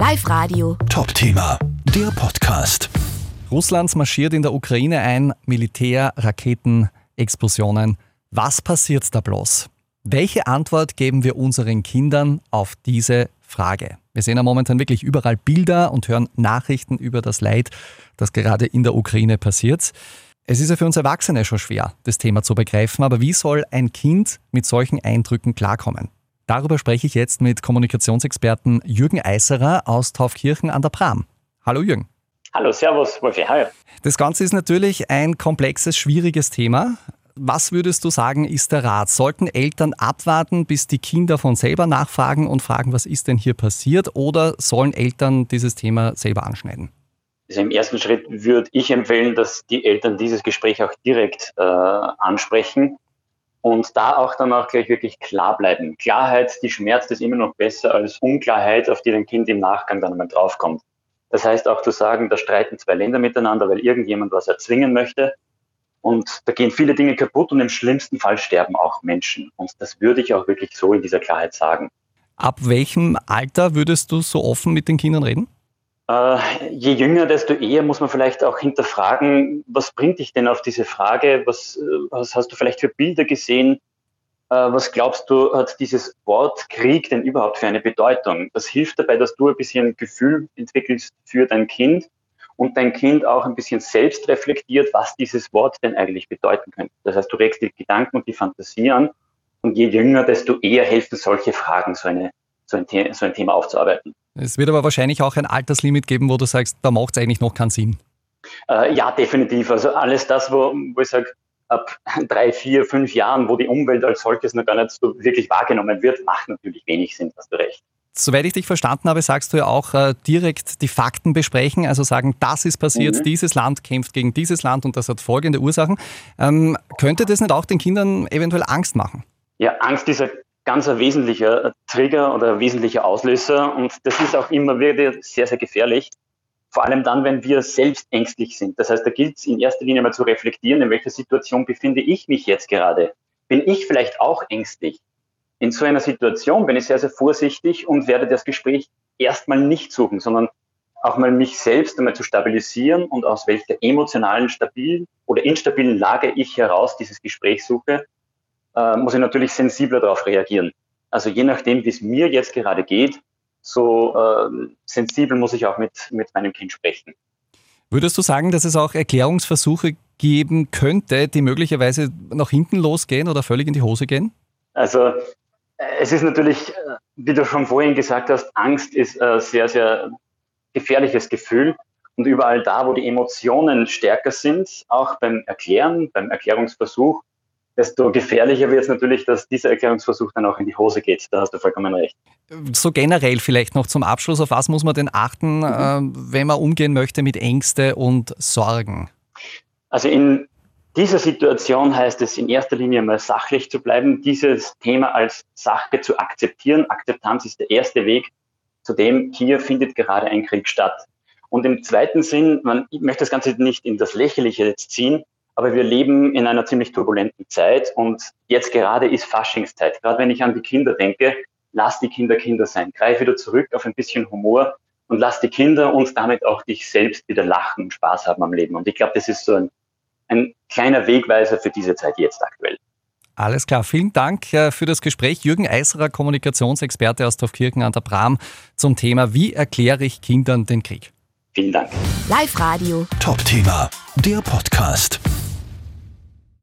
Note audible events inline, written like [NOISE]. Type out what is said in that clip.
Live Radio. Top-Thema, der Podcast. Russland marschiert in der Ukraine ein, Militär, Raketen, Explosionen. Was passiert da bloß? Welche Antwort geben wir unseren Kindern auf diese Frage? Wir sehen ja momentan wirklich überall Bilder und hören Nachrichten über das Leid, das gerade in der Ukraine passiert. Es ist ja für uns Erwachsene schon schwer, das Thema zu begreifen, aber wie soll ein Kind mit solchen Eindrücken klarkommen? Darüber spreche ich jetzt mit Kommunikationsexperten Jürgen Eiserer aus Taufkirchen an der Pram. Hallo Jürgen. Hallo, Servus, Wolfi, hi. Das Ganze ist natürlich ein komplexes, schwieriges Thema. Was würdest du sagen, ist der Rat? Sollten Eltern abwarten, bis die Kinder von selber nachfragen und fragen, was ist denn hier passiert? Oder sollen Eltern dieses Thema selber anschneiden? Also Im ersten Schritt würde ich empfehlen, dass die Eltern dieses Gespräch auch direkt äh, ansprechen und da auch dann auch gleich wirklich klar bleiben. Klarheit, die schmerzt ist immer noch besser als Unklarheit, auf die ein Kind im Nachgang dann einmal draufkommt. Das heißt auch zu sagen, da streiten zwei Länder miteinander, weil irgendjemand was erzwingen möchte. Und da gehen viele Dinge kaputt und im schlimmsten Fall sterben auch Menschen. Und das würde ich auch wirklich so in dieser Klarheit sagen. Ab welchem Alter würdest du so offen mit den Kindern reden? Äh, je jünger, desto eher muss man vielleicht auch hinterfragen, was bringt dich denn auf diese Frage? Was, äh, was hast du vielleicht für Bilder gesehen? Äh, was glaubst du, hat dieses Wort Krieg denn überhaupt für eine Bedeutung? Das hilft dabei, dass du ein bisschen Gefühl entwickelst für dein Kind und dein Kind auch ein bisschen selbst reflektiert, was dieses Wort denn eigentlich bedeuten könnte. Das heißt, du regst die Gedanken und die Fantasie an und je jünger, desto eher helfen solche Fragen, so, eine, so, ein, so ein Thema aufzuarbeiten. Es wird aber wahrscheinlich auch ein Alterslimit geben, wo du sagst, da macht es eigentlich noch keinen Sinn. Äh, ja, definitiv. Also alles das, wo, wo ich sage, ab [LAUGHS] drei, vier, fünf Jahren, wo die Umwelt als solches noch gar nicht so wirklich wahrgenommen wird, macht natürlich wenig Sinn, hast du recht. Soweit ich dich verstanden habe, sagst du ja auch äh, direkt die Fakten besprechen, also sagen, das ist passiert, mhm. dieses Land kämpft gegen dieses Land und das hat folgende Ursachen. Ähm, könnte das nicht auch den Kindern eventuell Angst machen? Ja, Angst ist ein ganz ein wesentlicher Trigger oder ein wesentlicher Auslöser und das ist auch immer wieder sehr, sehr gefährlich. Vor allem dann, wenn wir selbst ängstlich sind. Das heißt, da gilt es in erster Linie mal zu reflektieren, in welcher Situation befinde ich mich jetzt gerade. Bin ich vielleicht auch ängstlich? In so einer Situation bin ich sehr, sehr vorsichtig und werde das Gespräch erstmal nicht suchen, sondern auch mal mich selbst einmal zu stabilisieren und aus welcher emotionalen, stabilen oder instabilen Lage ich heraus dieses Gespräch suche, äh, muss ich natürlich sensibler darauf reagieren. Also je nachdem, wie es mir jetzt gerade geht, so äh, sensibel muss ich auch mit, mit meinem Kind sprechen. Würdest du sagen, dass es auch Erklärungsversuche geben könnte, die möglicherweise nach hinten losgehen oder völlig in die Hose gehen? Also äh, es ist natürlich, äh, wie du schon vorhin gesagt hast, Angst ist ein sehr, sehr gefährliches Gefühl. Und überall da, wo die Emotionen stärker sind, auch beim Erklären, beim Erklärungsversuch, desto gefährlicher wird es natürlich, dass dieser Erklärungsversuch dann auch in die Hose geht. Da hast du vollkommen recht. So generell vielleicht noch zum Abschluss, auf was muss man denn achten, mhm. äh, wenn man umgehen möchte mit Ängste und Sorgen? Also in dieser Situation heißt es in erster Linie mal sachlich zu bleiben, dieses Thema als Sache zu akzeptieren. Akzeptanz ist der erste Weg zu dem, hier findet gerade ein Krieg statt. Und im zweiten Sinn, man möchte das Ganze nicht in das Lächerliche jetzt ziehen, aber wir leben in einer ziemlich turbulenten Zeit und jetzt gerade ist Faschingszeit. Gerade wenn ich an die Kinder denke, lass die Kinder Kinder sein. Greif wieder zurück auf ein bisschen Humor und lass die Kinder und damit auch dich selbst wieder lachen und Spaß haben am Leben. Und ich glaube, das ist so ein, ein kleiner Wegweiser für diese Zeit jetzt aktuell. Alles klar, vielen Dank äh, für das Gespräch. Jürgen Eiserer, Kommunikationsexperte aus Dorfkirchen an der Bram zum Thema Wie erkläre ich Kindern den Krieg? Vielen Dank. Live Radio. Top Thema, der Podcast.